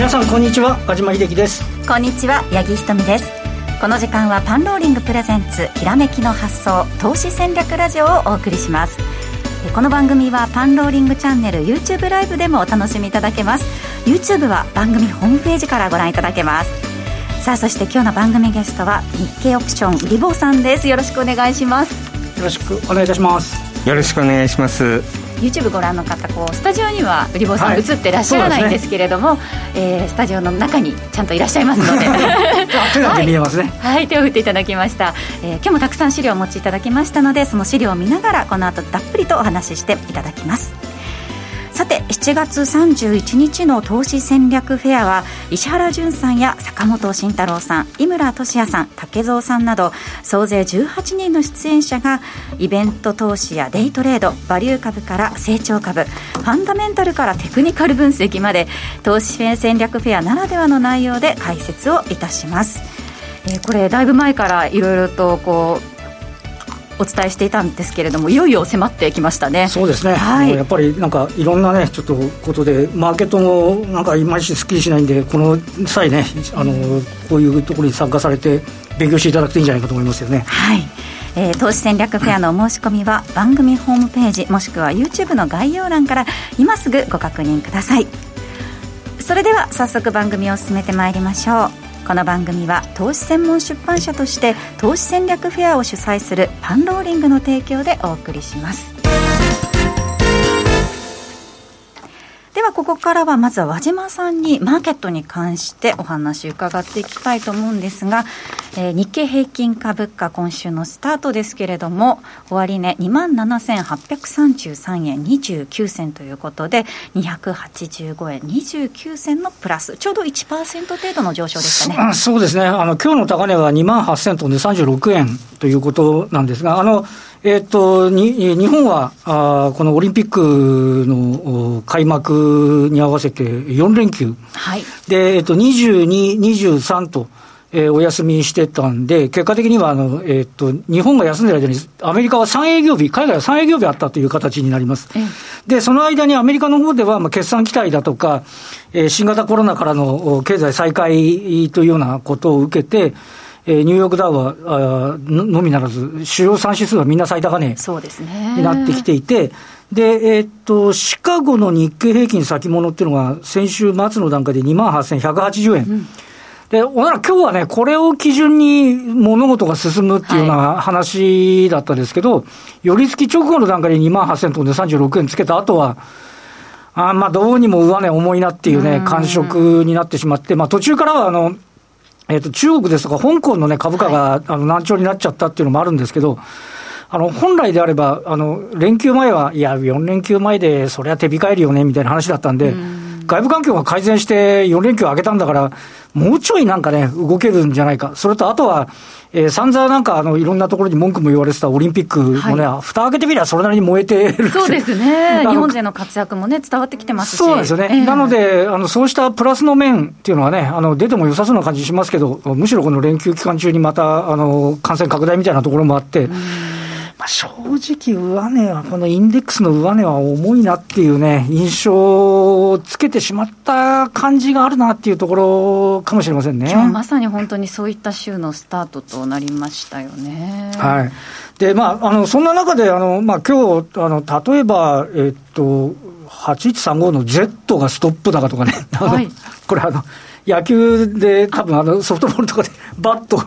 皆さんこんにちは和島秀樹です。こんにちは八木ひとみです。この時間はパンローリングプレゼンツひらめきの発想投資戦略ラジオをお送りします。この番組はパンローリングチャンネル YouTube ライブでもお楽しみいただけます。YouTube は番組ホームページからご覧いただけます。さあそして今日の番組ゲストは日経オプションリボさんです。よろしくお願いします。よろしくお願いいたします。よろしくお願いします YouTube ご覧の方こうスタジオにはウリボさん映ってらっしゃらないんですけれども、はいね。えー、スタジオの中にちゃんといらっしゃいますので。手だけ見えますね、はい、はい、手を振っていただきました、えー、今日もたくさん資料をお持ちいただきましたのでその資料を見ながらこの後たっぷりとお話ししていただきますさて7月31日の投資戦略フェアは石原潤さんや坂本慎太郎さん井村俊也さん竹蔵さんなど総勢18人の出演者がイベント投資やデイトレードバリュー株から成長株ファンダメンタルからテクニカル分析まで投資戦略フェアならではの内容で解説をいたします。えー、これだいぶ前からいろいろとこうお伝えしていたんですけれどもいよいよ迫ってきましたね。そうですね、はい、やっぱりなんかいろんなねちょっとことでマーケットもなんかいまいちすっきりしないんでこの際ねあのこういうところに参加されて勉強していただくといいんじゃないかと思いますよね。はい。えー、投資戦略フェアのお申し込みは番組ホームページもしくは YouTube の概要欄から今すぐご確認ください。それでは早速番組を進めてまいりましょうこの番組は投資専門出版社として投資戦略フェアを主催するパンローリングの提供でお送りします。ではここからはまずは和島さんにマーケットに関してお話伺っていきたいと思うんですが、えー、日経平均株価今週のスタートですけれども終値2万7833円29銭ということで285円29銭のプラスちょうど1%程度の上昇でしたねそうですねあの今日の高値は2万8000トンで36円ということなんですがあのえっ、ー、と、に、日本は、あこのオリンピックの開幕に合わせて4連休。はい。で、えっ、ー、と、22、23と、えー、お休みしてたんで、結果的には、あの、えっ、ー、と、日本が休んでる間に、アメリカは3営業日、海外は3営業日あったという形になります。で、その間にアメリカの方では、まあ、決算期待だとか、えー、新型コロナからの経済再開というようなことを受けて、えー、ニューヨークダウはあのみならず、主要3指数はみんな最高値になってきていて、で、えー、っと、シカゴの日経平均先物っていうのが、先週末の段階で2万8180円。うんで、おなら今日はね、これを基準に物事が進むっていうような話だったですけど、はい、寄り付き直後の段階で2万8000トンで36円つけた後は、あまあ、どうにも上値重いなっていうね、感触になってしまって、まあ、途中からは、あの、えっ、ー、と、中国ですとか香港のね、株価が、はい、あの難聴になっちゃったっていうのもあるんですけど、あの、本来であれば、あの、連休前は、いや、4連休前で、それは手控えるよね、みたいな話だったんで、ん。外部環境が改善して4連休上げたんだから、もうちょいなんかね、動けるんじゃないか。それとあとは、えー、散々なんかあのいろんなところに文句も言われてたオリンピックもね、はい、蓋開けてみればそれなりに燃えてる。そうですね、日本勢の活躍もね、伝わってきてますし。そうですよね、えー、なのであの、そうしたプラスの面っていうのはね、あの出ても良さそうな感じしますけど、むしろこの連休期間中にまたあの感染拡大みたいなところもあって。まあ、正直、上値は、このインデックスの上値は重いなっていうね、印象をつけてしまった感じがあるなっていうところかもしれませんね。今日まさに本当にそういった週のスタートとなりましたよね。はい。で、まあ、あの、そんな中で、あの、まあ、今日、あの、例えば、えっと、8135の Z がストップ高とかね、はい、これあの、野球で多分あのソフトボールとかでバット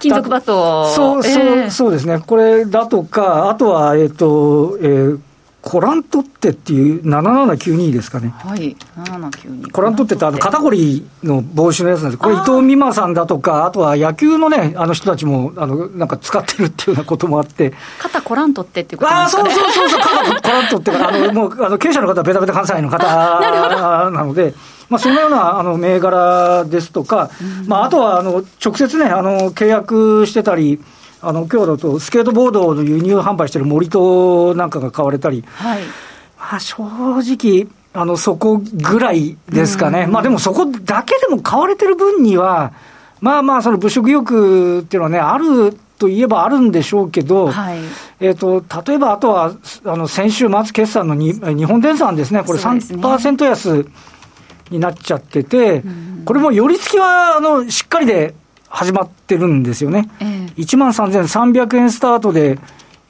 金属バットそう、そう、えー、そうですね。これだとか、あとは、えっ、ー、と、えー、コラントってっていう7792ですかね。はい。7792。コラントってってあの肩こりの防止のやつなんです。これ伊藤美誠さんだとか、あとは野球のね、あの人たちも、あの、なんか使ってるっていうようなこともあって。肩コラントってっていうことですか、ね、ああ、そうそうそうそう、肩コラントってあの、もう、あの、経営者の方はベタベタ関西の方なので、まあ、そのようなあの銘柄ですとか、まあ、あとはあの直接ね、あの契約してたり、あの今日だとスケートボードの輸入販売してる森戸なんかが買われたり、はい。まあ、正直、あのそこぐらいですかね、まあ、でもそこだけでも買われてる分には、まあまあ、その物色欲っていうのはね、あるといえばあるんでしょうけど、はい、えーと、例えばあとはあの先週末決算のに日本電産ですね、これ3%安。になっちゃってて、これも寄り付きはあのしっかりで始まってるんですよね。えー、1万3300円スタートで、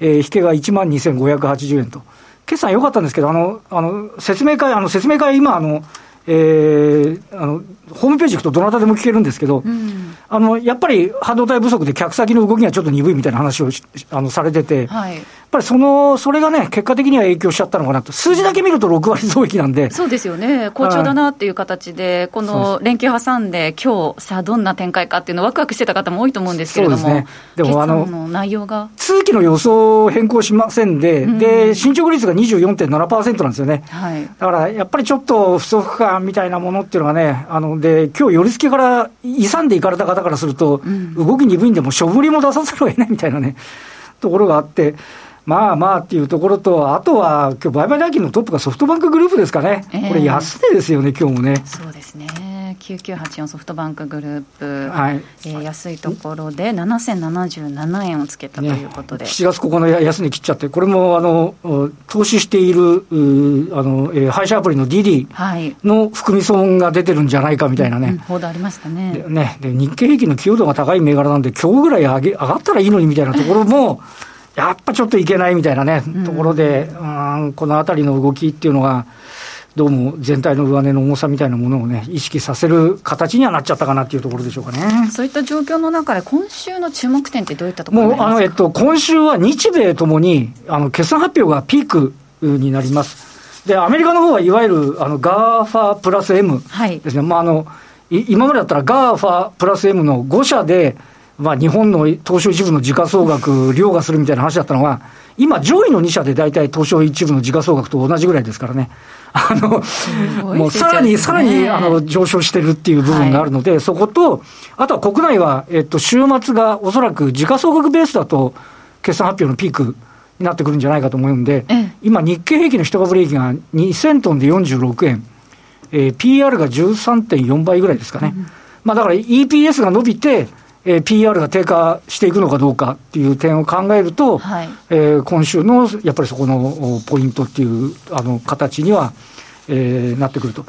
えー、引けが1万2580円と。決算良かったんですけど、あの、あの、説明会、あの、説明会今、あの、えー、あの、ホームページ行くとどなたでも聞けるんですけど、うん、あの、やっぱり半導体不足で客先の動きがちょっと鈍いみたいな話をあのされてて、はい、っぱりその、それがね、結果的には影響しちゃったのかなと、数字だけ見ると6割増益なんで。そうですよね、好調だなっていう形で、この連休挟んで、今日さあ、どんな展開かっていうの、わくわくしてた方も多いと思うんですけれども、ね、でもあの内容が。通期の予想を変更しませんで、うん、で進捗率が24.7%なんですよね、はい、だからやっぱりちょっと不足感みたいなものっていうのがね、あので今日寄り付きから勇んでいかれた方からすると、うん、動き鈍いんで、も処分りも出さざるを得ないみたいなね、ところがあって。まあまあっていうところと、あとは、今日売買代金のトップがソフトバンクグループですかね、えー、これ、安値ですよね、今日もね。そうですね。9984ソフトバンクグループ、はい。えー、安いところで7077円をつけたということで、ね、7月9日の安値切っちゃって、これもあの投資しているあの、えー、配車アプリの DD の含み損が出てるんじゃないかみたいなね、うん、報道ありましたね。でね。で日経平均の寄与度が高い銘柄なんで、今日ぐらい上げ上がったらいいのにみたいなところも、やっぱちょっといけないみたいなね、ところで、うん、このあたりの動きっていうのが、どうも全体の上値の重さみたいなものをね、意識させる形にはなっちゃったかなっていうところでしょうかね。そういった状況の中で、今週の注目点ってどういったところもう、あの、えっと、今週は日米ともに、あの、決算発表がピークになります。で、アメリカの方はいわゆる、あの、 GAFA プラス M ですね。はい、まあ、あの、今までだったら GAFA プラス M の5社で、まあ、日本の東証一部の時価総額、凌駕するみたいな話だったのが、今、上位の2社で大体東証一部の時価総額と同じぐらいですからね。あの、もうさらに、さらに、あの、上昇してるっていう部分があるので、はい、そこと、あとは国内は、えっと、週末がおそらく時価総額ベースだと、決算発表のピークになってくるんじゃないかと思うんで、今、日経平均の一株利益が2000トンで46円、えー、PR が13.4倍ぐらいですかね。うん、まあだから EPS が伸びて、えー、PR が低下していくのかどうかっていう点を考えると、はい、えー、今週のやっぱりそこのポイントっていうあの形には、えー、なってくると。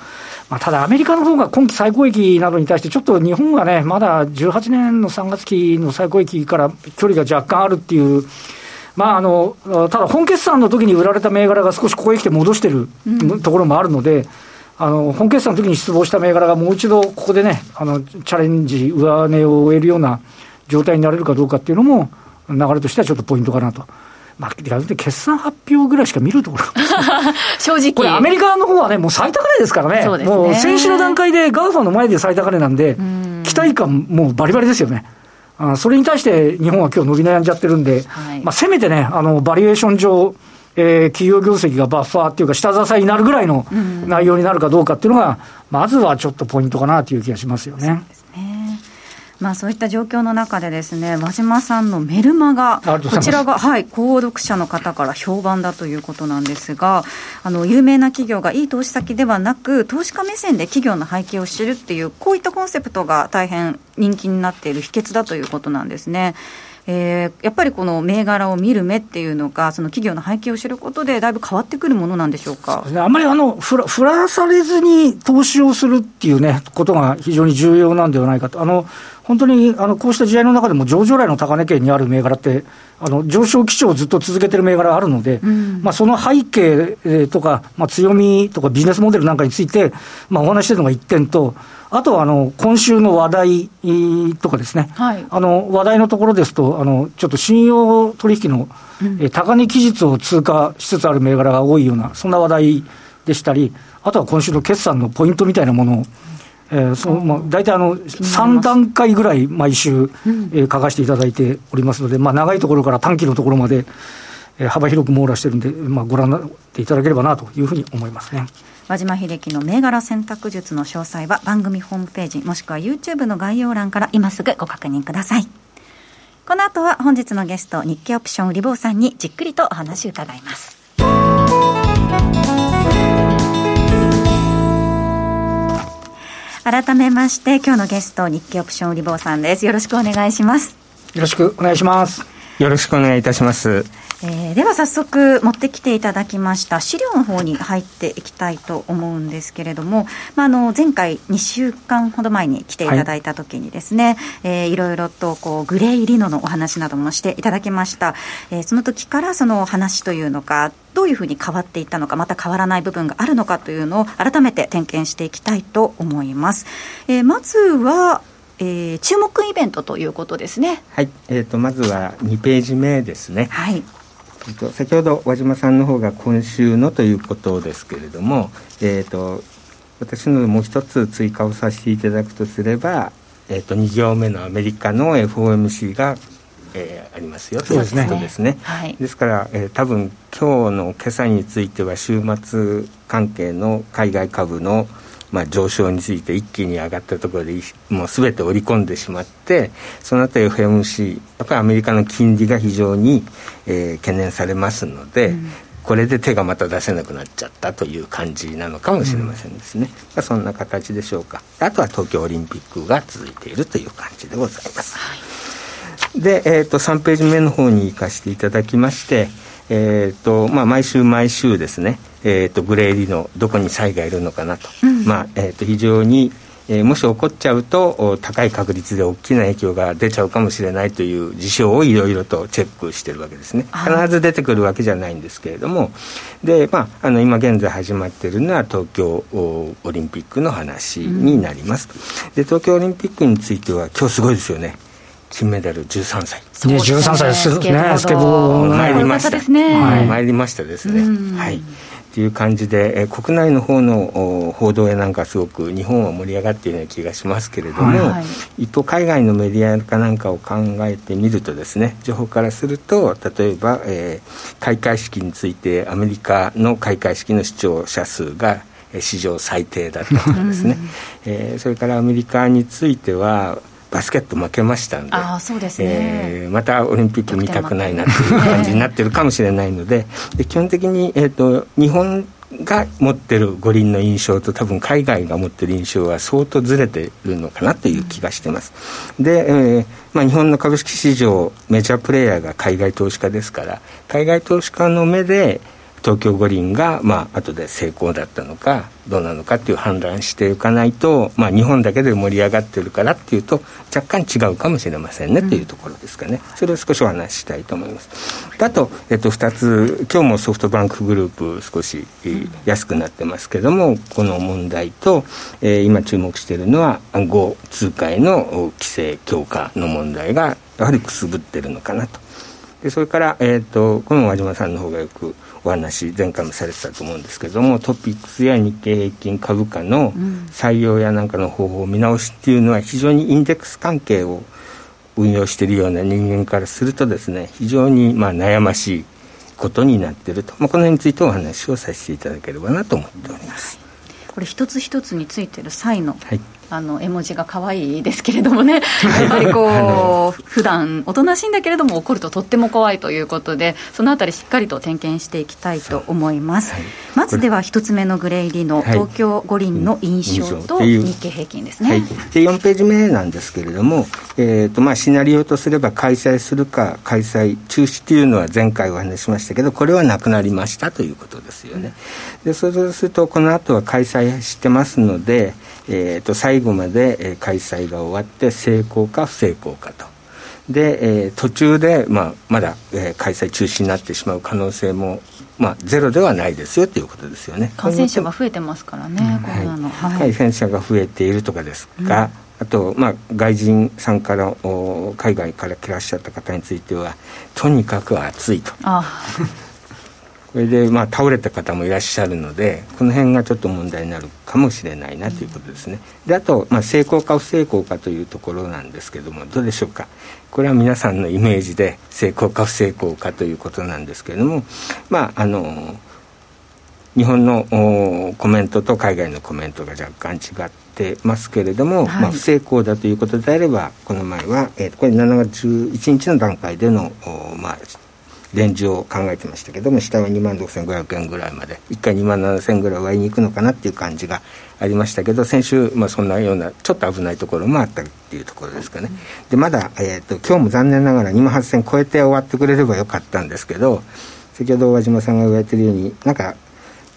まあ、ただ、アメリカの方が今期最高益などに対して、ちょっと日本がね、まだ18年の3月期の最高益から距離が若干あるっていう、まあ、あのただ、本決算の時に売られた銘柄が少しここへ来て戻してるところもあるので、うんあの本決算の時に失望した銘柄がもう一度ここでね、あのチャレンジ、上値を終えるような状態になれるかどうかっていうのも、流れとしてはちょっとポイントかなと。まあ、決算発表ぐらいしか見るところ 正直。これ、アメリカの方はね、もう最高値ですからね、ねもう先週の段階で、 GAFA の前で最高値なんで、ん期待感、もうバリバリですよね。あそれに対して日本は今日伸び悩んじゃってるんで、はい、まあ、せめてね、あのバリュエーション上、えー、企業業績がバッファーっていうか、下支えになるぐらいの内容になるかどうかっていうのが、まずはちょっとポイントかなという気がしますよね。まあ、そういった状況の中でですね和島さんのメルマガこちらが、はい、購読者の方から評判だということなんですがあの有名な企業がいい投資先ではなく投資家目線で企業の背景を知るっていうこういったコンセプトが大変人気になっている秘訣だということなんですね。えー、やっぱりこの銘柄を見る目っていうのが、その企業の背景を知ることで、だいぶ変わってくるものなんでしょうか？あんまりあのふら振らされずに投資をするっていうね、ことが非常に重要なんではないかと。あの本当にあのこうした時代の中でも上場来の高値圏にある銘柄って、あの上昇基調をずっと続けてる銘柄があるので、うん、まあ、その背景とか、まあ、強みとかビジネスモデルなんかについて、まあ、お話してるのが1点と、あとはあの今週の話題とかですね、はい、あの話題のところですと、あのちょっと信用取引の、うん、高値期日を通過しつつある銘柄が多いような、そんな話題でしたり、あとは今週の決算のポイントみたいなものを、えーそのまあ、大体あの3段階ぐらい毎週、えー、書かせていただいておりますので、まあ、長いところから短期のところまで、えー、幅広く網羅してるんで、まあ、ご覧になっていただければなというふうに思いますね。和島秀樹の銘柄選択術の詳細は番組ホームページもしくは YouTube の概要欄から今すぐご確認ください。この後は本日のゲスト日経オプション売り坊さんにじっくりとお話を伺います。改めまして今日のゲスト日経オプション売り坊さんですよろしくお願いしますよろしくお願いしますよろしくお願いいたしますえー、では早速持ってきていただきました資料の方に入っていきたいと思うんですけれども、まあ、あの前回2週間ほど前に来ていただいた時にですね、はいえー、いろいろとこうグレーリノのお話などもしていただきました、えー、その時からその話というのかどういうふうに変わっていったのかまた変わらない部分があるのかというのを改めて点検していきたいと思います、えー、まずはえー、注目イベントということですね。はい、えーと、まずは2ページ目ですね。はい。えっと、先ほど和島さんの方が今週のということですけれども、えーと、私のもう一つ追加をさせていただくとすれば、えーと、2行目のアメリカの FOMC が、えー、ありますよということですね。はい、ですから、えー、多分今日の今朝については週末関係の海外株のまあ、上昇について一気に上がったところでもう全て織り込んでしまってその後 FMC やっぱりアメリカの金利が非常に、えー、懸念されますので、うん、これで手がまた出せなくなっちゃったという感じなのかもしれませんですね、うん、そんな形でしょうか。あとは東京オリンピックが続いているという感じでございます、はい、で、えーと、3ページ目の方に行かせていただきましてえーとまあ、毎週毎週ですね、えーと、グレーリのどこに差異がいるのかなと、うん、まあえーと、非常に、えー、もし起こっちゃうと高い確率で大きな影響が出ちゃうかもしれないという事象をいろいろとチェックしてるわけですね。必ず出てくるわけじゃないんですけれども。で、まあ、あの今現在始まっているのは東京オリンピックの話になります、うん、で東京オリンピックについては今日すごいですよね金メダル13歳。ね、13歳ですね、スケボー。参りました。ですね。はい、参りましたですね。はい。っていう感じで、えー、国内の方の報道やなんかすごく日本は盛り上がっているような気がしますけれども、はいはい、一方海外のメディアかなんかを考えてみるとですね情報からすると例えば、えー、開会式についてアメリカの開会式の視聴者数が史上最低だったとかですね、えー、それからアメリカについてはバスケット負けましたんで。あそうですね、えー、またオリンピック見たくないなっていう感じになってるかもしれないので。で基本的に、えーと、日本が持ってる五輪の印象と多分海外が持ってる印象は相当ずれてるのかなという気がしてます。で、えーまあ、日本の株式市場メジャープレーヤーが海外投資家ですから海外投資家の目で東京五輪が、まあ後で成功だったのかどうなのかっていう判断していかないと、まあ、日本だけで盛り上がってるからっていうと若干違うかもしれませんね、というところですかね。それを少しお話ししたいと思います。あと、えっと、2つ今日もソフトバンクグループ少し、安くなってますけどもこの問題と、えー、今注目しているのは暗号通貨への規制強化の問題がやはりくすぶってるのかなと。でそれから、えーと、この和島さんの方がよくお話前回もされてたと思うんですけどもトピックスや日経平均株価の採用やなんかの方法を見直しっていうのは非常にインデックス関係を運用しているような人間からするとですね非常にまあ悩ましいことになっていると、まあ、この辺についてお話をさせていただければなと思っております。これ一つ一つについてる際の、はいあの絵文字が可愛いですけれどもね、やっぱりこう、普段おとなしいんだけれども、怒るととっても怖いということで、そのあたり、しっかりと点検していきたいと思います。はい、まずでは、一つ目のグレイリの東京五輪の印象と日経平均ですね。はい、で4ページ目なんですけれども、えーとまあ、シナリオとすれば、開催するか、開催中止というのは前回お話ししましたけど、これはなくなりましたということですよね。でそうすると、この後は開催してますので、えー、と最後まで、えー、開催が終わって成功か不成功かと。で、えー、途中で、まあ、まだ、えー、開催中止になってしまう可能性も、まあ、ゼロではないですよということですよね。感染者が増えてますからね、コロナの、はい、感染者が増えているとかですが、うん、あと、まあ、外人さんからお海外から来らっしゃった方についてはとにかく暑いと。あこれでまあ倒れた方もいらっしゃるのでこの辺がちょっと問題になるかもしれないなということですね。であと、まあ、成功か不成功かというところなんですけどもどうでしょうか。これは皆さんのイメージで成功か不成功かということなんですけれどもまああの日本のコメントと海外のコメントが若干違ってますけれども、はい、まあ、不成功だということであればこの前は、えー、これ7月11日の段階でのまあレンジを考えてましたけども下は2万6500円ぐらいまで1回2万7000円ぐらい上に行くのかなっていう感じがありましたけど先週、まあ、そんなようなちょっと危ないところもあったっていうところですかね、でまだ、えーと、今日も残念ながら2万8000円超えて終わってくれればよかったんですけど先ほど大島さんが言われてるようになんか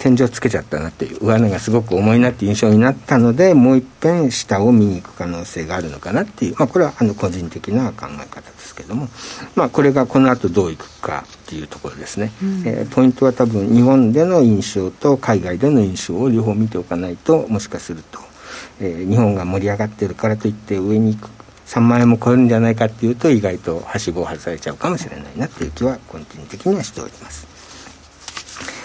天井つけちゃったなっていう上値がすごく重いなっていう印象になったのでもう一遍下を見に行く可能性があるのかなっていう、まあ、これはあの個人的な考え方ですけども、まあ、これがこの後どういくかっていうところですね、うん、えー、ポイントは多分日本での印象と海外での印象を両方見ておかないともしかすると、えー、日本が盛り上がってるからといって上に行く3万円も超えるんじゃないかっていうと意外とはしごを外されちゃうかもしれないなっていう気は個人的にはしております。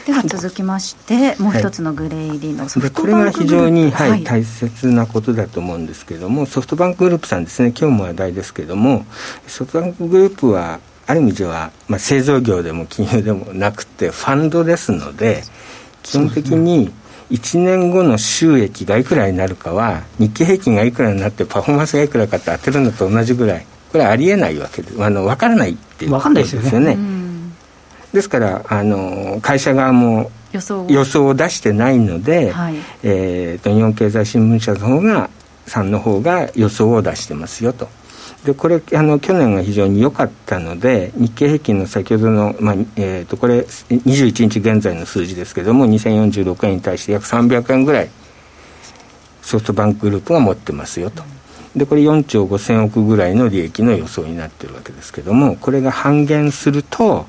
では続きましてもう一つのグレー入りのソフトバンクグループ、これが非常に、はい、はい、大切なことだと思うんですけれどもソフトバンクグループさんですね。今日も話題ですけれどもソフトバンクグループはある意味では、まあ、製造業でも金融でもなくてファンドですので基本的に1年後の収益がいくらになるかは日経平均がいくらになってパフォーマンスがいくらかって当てるのと同じぐらいこれはありえないわけであの分からないっていうことですよね。ですからあの会社側も予想を出してないので、はい、えーと、日本経済新聞社の方がさんの方が予想を出してますよと。でこれあの去年が非常に良かったので日経平均の先ほどの、まあえーと、これ21日現在の数字ですけれども2046円に対して約300円ぐらいソフトバンクグループが持ってますよと。でこれ4兆5000億ぐらいの利益の予想になってるわけですけどもこれが半減すると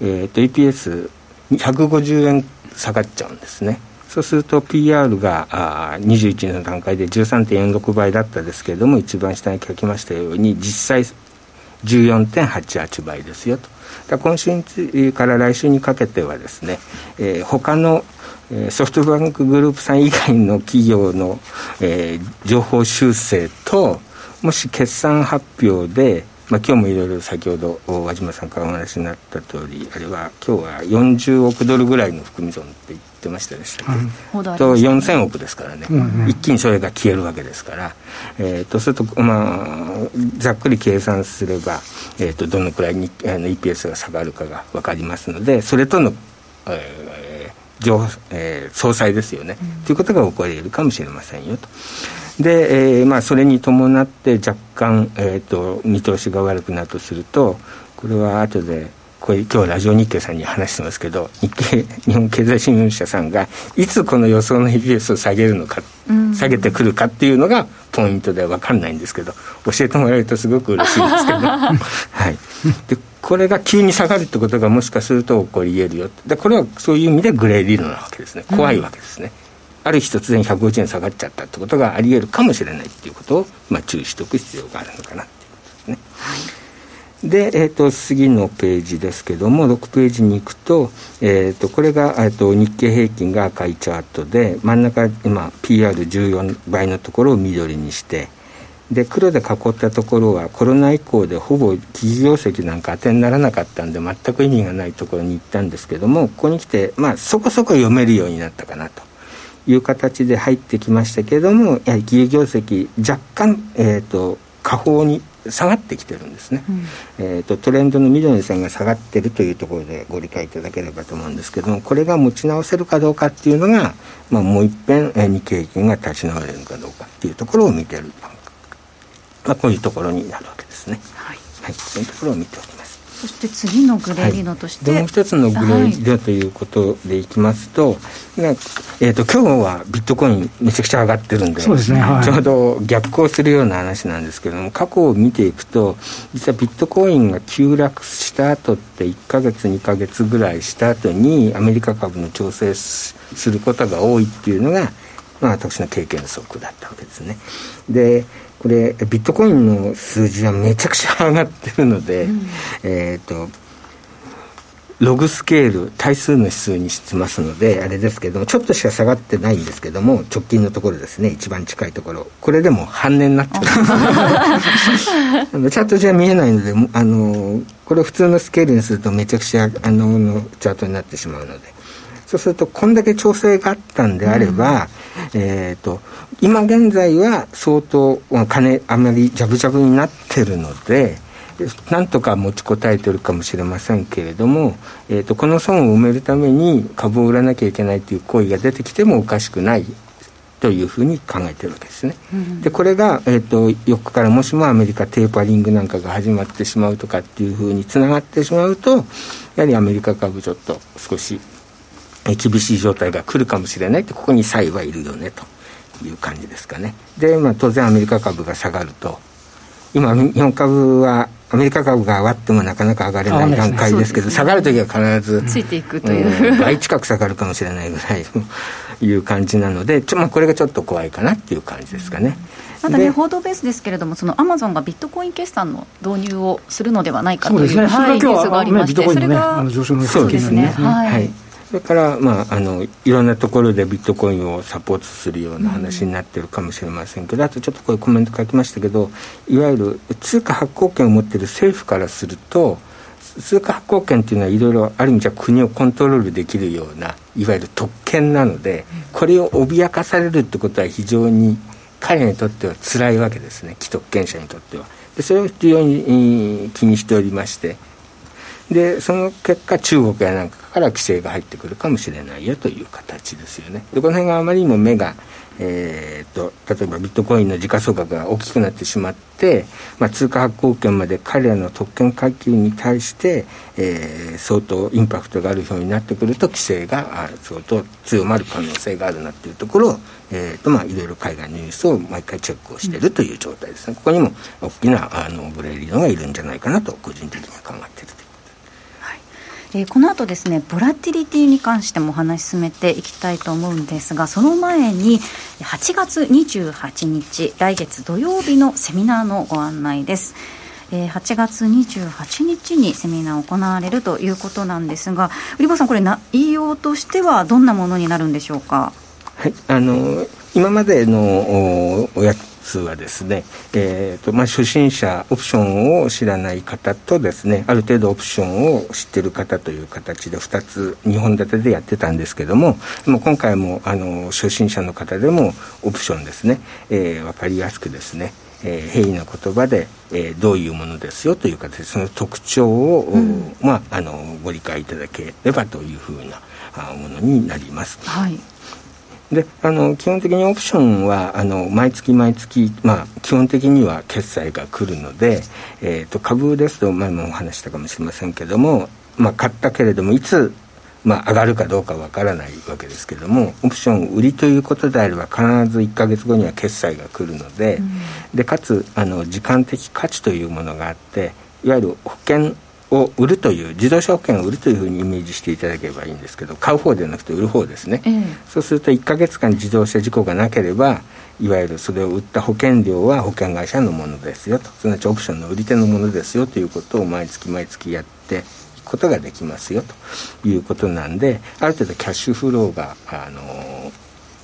えーと、EPS150 円下がっちゃうんですね。そうすると PR があ21年の段階で13.46倍だったですけれども一番下に書きましたように実際14.88倍ですよと。だ今週から来週にかけてはですね、えー、他のソフトバンクグループさん以外の企業の、えー、情報修正ともし決算発表でまあ、今日もいろいろ先ほど和島さんからお話になった通りあれは今日は40億ドルぐらいの含み損って言ってましたでしたっけ、うん、と4000億ですからね、うんうん、一気にそれが消えるわけですから、えー、とすると、まあ、ざっくり計算すれば、えー、とどのくらいにあの EPS が下がるかが分かりますのでそれとの、えー上えー、総裁ですよね、と、うん、いうことが起こり得るかもしれませんよと。で、えーまあ、それに伴って若干、えーと、見通しが悪くなるとするとこれは後でこれ今日ラジオ日経さんに話してますけど日経 日本経済新聞社さんがいつこの予想の EPS を下げるのか、うん、下げてくるかっていうのがポイントで分かんないんですけど教えてもらえるとすごく嬉しいんですけど、はい、でこれが急に下がるってことがもしかすると起こり得るよでこれはそういう意味でグレー理論なわけですね。怖いわけですね。うんある日突然150円下がっちゃったってことがあり得るかもしれないっていうことを、まあ、注意しておく必要があるのかなっていうことですね。はい、で、えーと、次のページですけども6ページに行くと,、えーと、これが、えーと、日経平均が赤いチャートで真ん中今 PR14 倍のところを緑にしてで黒で囲ったところはコロナ以降でほぼ企業績なんか当てにならなかったんで全く意味がないところに行ったんですけどもここに来て、まあ、そこそこ読めるようになったかなと。いう形で入ってきましたけれどもやはり企業業績若干、えーと、下方に下がってきてるんですね、うん、えーと、トレンドの緑の線が下がってるというところでご理解いただければと思うんですけどもこれが持ち直せるかどうかっていうのが、まあ、もう一遍、えー、日経平均が立ち直れるかどうかっていうところを見てる、まあ、こういうところになるわけですね。はい、はい、そういうところを見ております。そして次のグレーリノとして、はい、もう一つのグレーリノということでいきますと、はい、えーと、今日はビットコインめちゃくちゃ上がってるんでそうですね、はい、ちょうど逆行するような話なんですけども過去を見ていくと実はビットコインが急落した後って1か月2か月ぐらいした後にアメリカ株の調整することが多いっていうのがまあ、私の経験則だったわけですね。でこれビットコインの数字はめちゃくちゃ上がってるので、うん、えっ、とログスケール対数の指数にしてますのであれですけどもちょっとしか下がってないんですけども直近のところですね一番近いところ。これでも半値になってるんです。チャートじゃ見えないのであのこれ普通のスケールにするとめちゃくちゃあののチャートになってしまうのでそうするとこんだけ調整があったんであれば、うん、えっ、と今現在は相当金あまりジャブジャブになってるので、なんとか持ちこたえてるかもしれませんけれども、えーと、この損を埋めるために株を売らなきゃいけないという行為が出てきてもおかしくないというふうに考えてるわけですね。うん、でこれが、えーと、横からもしもアメリカテーパリングなんかが始まってしまうとかっていうふうにつながってしまうとやはりアメリカ株ちょっと少し厳しい状態が来るかもしれないってここに差異はいるよねという感じですかね。で、まあ、当然アメリカ株が下がると。今日本株はアメリカ株が上がってもなかなか上がれない段階ですけど、ねね、下がるときは必ずついていくという、うん、倍近く下がるかもしれないぐらいいう感じなのでちょ、まあ、これがちょっと怖いかなっていう感じですかね。またね、報道ベースですけれども、そのアマゾンがビットコイン決算の導入をするのではないかという、そうですね、はい、ニュースがありまして、それが、そうですね、はい、はいそれから、まあ、あのいろんなところでビットコインをサポートするような話になってるかもしれませんけど、うん、あとちょっとこれコメント書きましたけどいわゆる通貨発行権を持っている政府からすると通貨発行権っていうのはいろいろある意味じゃ国をコントロールできるようないわゆる特権なのでこれを脅かされるってことは非常に彼にとっては辛いわけですね既得権者にとっては。でそれを非常に気にしておりまして。でその結果中国やなんかから規制が入ってくるかもしれないよという形ですよね。でこの辺があまりにも目が、えーと、例えばビットコインの時価総額が大きくなってしまって、まあ、通貨発行権まで彼らの特権階級に対して、えー、相当インパクトがあるようになってくると規制が相当強まる可能性があるなっていうところを、えーとまあ、いろいろ海外のニュースを毎回チェックをしているという状態ですね、ここにも大きなあのブレイリーノがいるんじゃないかなと個人的には考えているえー、この後ですねボラティリティに関してもお話し進めていきたいと思うんですがその前に8月28日来月土曜日のセミナーのご案内です。えー、8月28日にセミナー行われるということなんですが売場さんこれ内容としてはどんなものになるんでしょうか？はいあの今までのおやつはですね、えーとまあ、初心者オプションを知らない方とですねある程度オプションを知ってる方という形で2つ2本立てでやってたんですけどもも今回もあの初心者の方でもオプションですね、えー、分かりやすくですねえー、平易な言葉で、えー、どういうものですよという形でその特徴を、うん、まあ、あのご理解いただければというふうなものになります。はいであの基本的にオプションはあの毎月毎月、まあ、基本的には決済が来るので、えーと、株ですと前もお話したかもしれませんけども、まあ、買ったけれどもいつ、まあ、上がるかどうかわからないわけですけどもオプション売りということであれば必ず1か月後には決済が来るのでうん、でかつあの時間的価値というものがあっていわゆる保険を売るという自動車保険を売るというふうにイメージしていただければいいんですけど買う方ではなくて売る方ですね、ええ、そうすると1か月間自動車事故がなければいわゆるそれを売った保険料は保険会社のものですよとすなわちオプションの売り手のものですよということを毎月毎月やっていくことができますよということなんである程度キャッシュフローがあの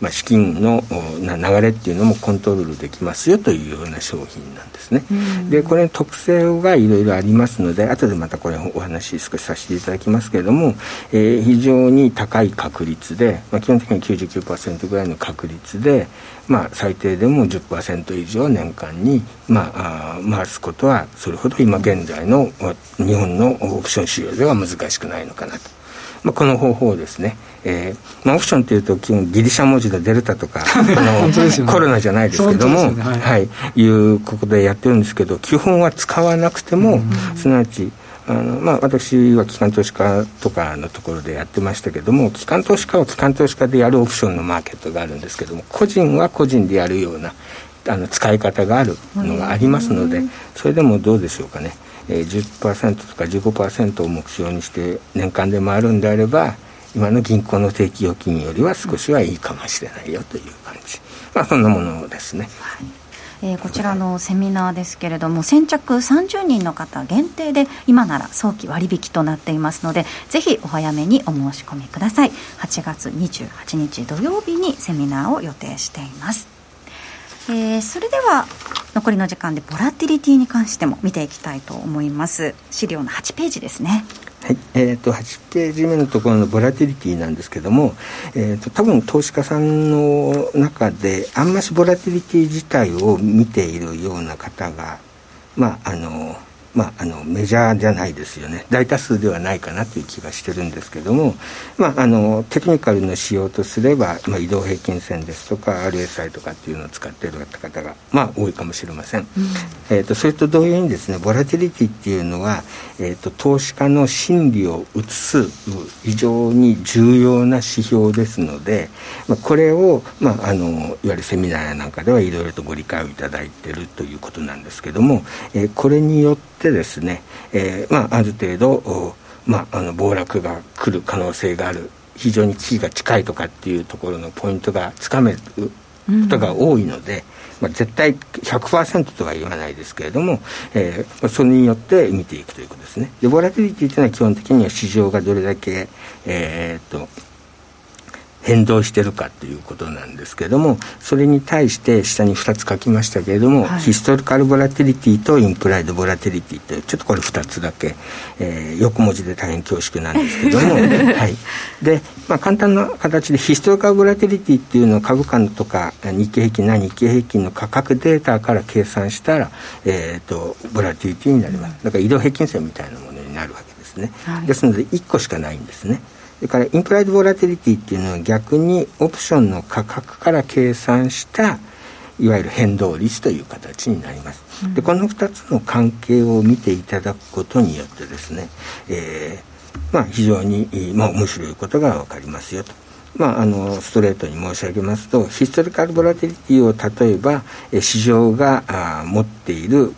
まあ、資金の流れっていうのもコントロールできますよというような商品なんですね。でこれ特性がいろいろありますので後でまたこれお話少しさせていただきますけれども、えー、非常に高い確率で、まあ、基本的に99%ぐらいの確率で、まあ、最低でも10%以上年間に、まあ、あ回すことはそれほど今現在の日本のオプション市場では難しくないのかなと。まあ、この方法をですね、えーまあ、オプションというと基本ギリシャ文字でデルタとか あの、ね、コロナじゃないですけども、ね、はい、はい、いうことでやってるんですけど基本は使わなくても、すなわちあのまあ、私は機関投資家とかのところでやってましたけども機関投資家は機関投資家でやるオプションのマーケットがあるんですけども個人は個人でやるようなあの使い方があるのがありますのでそれでもどうでしょうかね。えー、10%とか15%を目標にして年間で回るんであれば今の銀行の定期預金よりは少しはいいかもしれないよという感じ、まあ、そんなものですね。はい。えー、こちらのセミナーですけれども先着30人の方限定で今なら早期割引となっていますのでぜひお早めにお申し込みください。8月28日土曜日にセミナーを予定しています。えー、それでは残りの時間でボラティリティに関しても見ていきたいと思います。資料の8ページですね。はい。えーと、8ページ目のところのボラティリティなんですけども、えーと、多分投資家さんの中であんましボラティリティ自体を見ているような方がまああのまあ、あのメジャーじゃないですよね。大多数ではないかなという気がしてるんですけども、まあ、あのテクニカルの仕様とすれば、まあ、移動平均線ですとか RSI とかっていうのを使っている方が、まあ、多いかもしれません、うん、えーと、それと同様にですねボラティリティっていうのは、えーと、投資家の心理を映す非常に重要な指標ですので、まあ、これを、まあ、あのいわゆるセミナーなんかではいろいろとご理解をいただいているということなんですけども、えー、これによってってですね、えーまあ、ある程度、まあ、あの暴落が来る可能性がある非常に危機が近いとかっていうところのポイントがつかめることが多いので、うん、まあ、絶対100%とは言わないですけれども、えー、それによって見ていくということですね。でボラティリティというのは基本的には市場がどれだけ、えー、っと変動してるかということなんですけれどもそれに対して下に2つ書きましたけれども、はい、ヒストリカルボラティリティとインプライドボラティリティというちょっとこれ2つだけ、えー、横文字で大変恐縮なんですけども、はい、で、まあ、簡単な形でヒストリカルボラティリティっていうのは株価のとか日経平均な日経平均の価格データから計算したら、えーと、ボラティリティになります。だから移動平均線みたいなものになるわけですね、はい、ですので1個しかないんですねそれからインプライドボラティリティっていうのは逆にオプションの価格から計算したいわゆる変動率という形になります。でこの2つの関係を見ていただくことによってですね、えー、まあ、非常に、まあ、面白いことが分かりますよと。まあ、あのストレートに申し上げますとヒストリカルボラティリティを例えば市場があ持っている、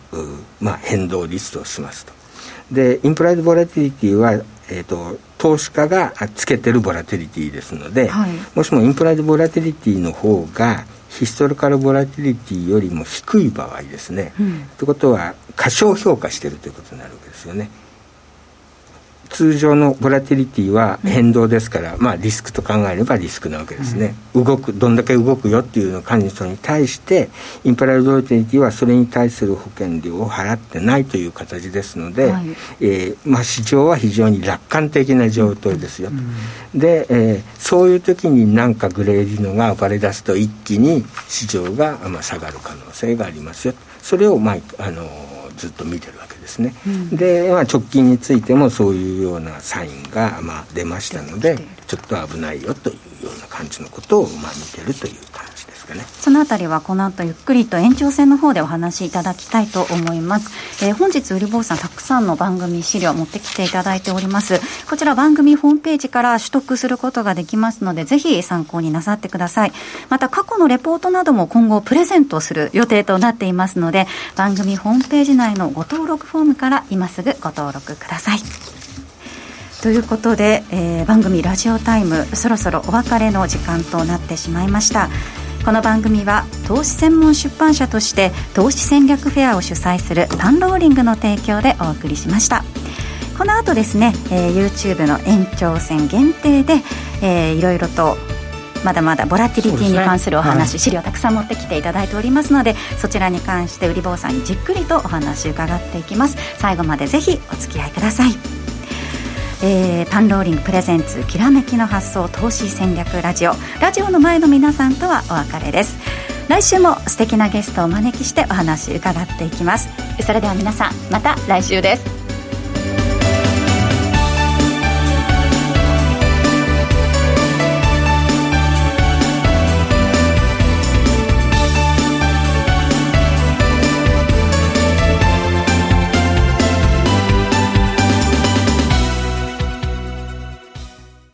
まあ、変動率としますとでインプライドボラティリティは、えーと投資家がつけてるボラティリティですので、はい、もしもインプライドボラティリティの方がヒストリカルボラティリティよりも低い場合ですね、うん、ということは過小評価してるということになるわけですよね。通常のボラティリティは変動ですから、まあ、リスクと考えればリスクなわけですね、うん、動くどんだけ動くよっていうのを感じる人に対してインパラルボラティリティはそれに対する保険料を払ってないという形ですので、はい、えー、まあ、市場は非常に楽観的な状態ですよ、うん、で、えー、そういう時になんかグレーディノが暴れ出すと一気に市場が、まあ、下がる可能性がありますよ。それを、まあ、あのずっと見てるわけですね、うん、で、まあ、直近についてもそういうようなサインが、まあ、出ましたのでちょっと危ないよというような感じのことを、まあ、見てるという感じですかね。そのあたりはこの後ゆっくりと延長戦の方でお話しいただきたいと思います、えー、本日売り坊さんたくさんの番組資料持ってきていただいております。こちら番組ホームページから取得することができますのでぜひ参考になさってください。また過去のレポートなども今後プレゼントする予定となっていますので番組ホームページ内のご登録フォームから今すぐご登録ください。ということで、えー、番組ラジオタイムそろそろお別れの時間となってしまいました。この番組は投資専門出版社として投資戦略フェアを主催するパンローリングの提供でお送りしました。この後ですね、えー、YouTube の延長戦限定で、えー、いろいろとまだまだボラティリティに関するお話、ねはい、資料たくさん持ってきていただいておりますのでそちらに関して売り坊さんにじっくりとお話伺っていきます。最後までぜひお付き合いくださいえー、パンローリングプレゼンツきらめきの発想投資戦略ラジオ。ラジオの前の皆さんとはお別れです。来週も素敵なゲストをお招きしてお話伺っていきます。それでは皆さんまた来週です。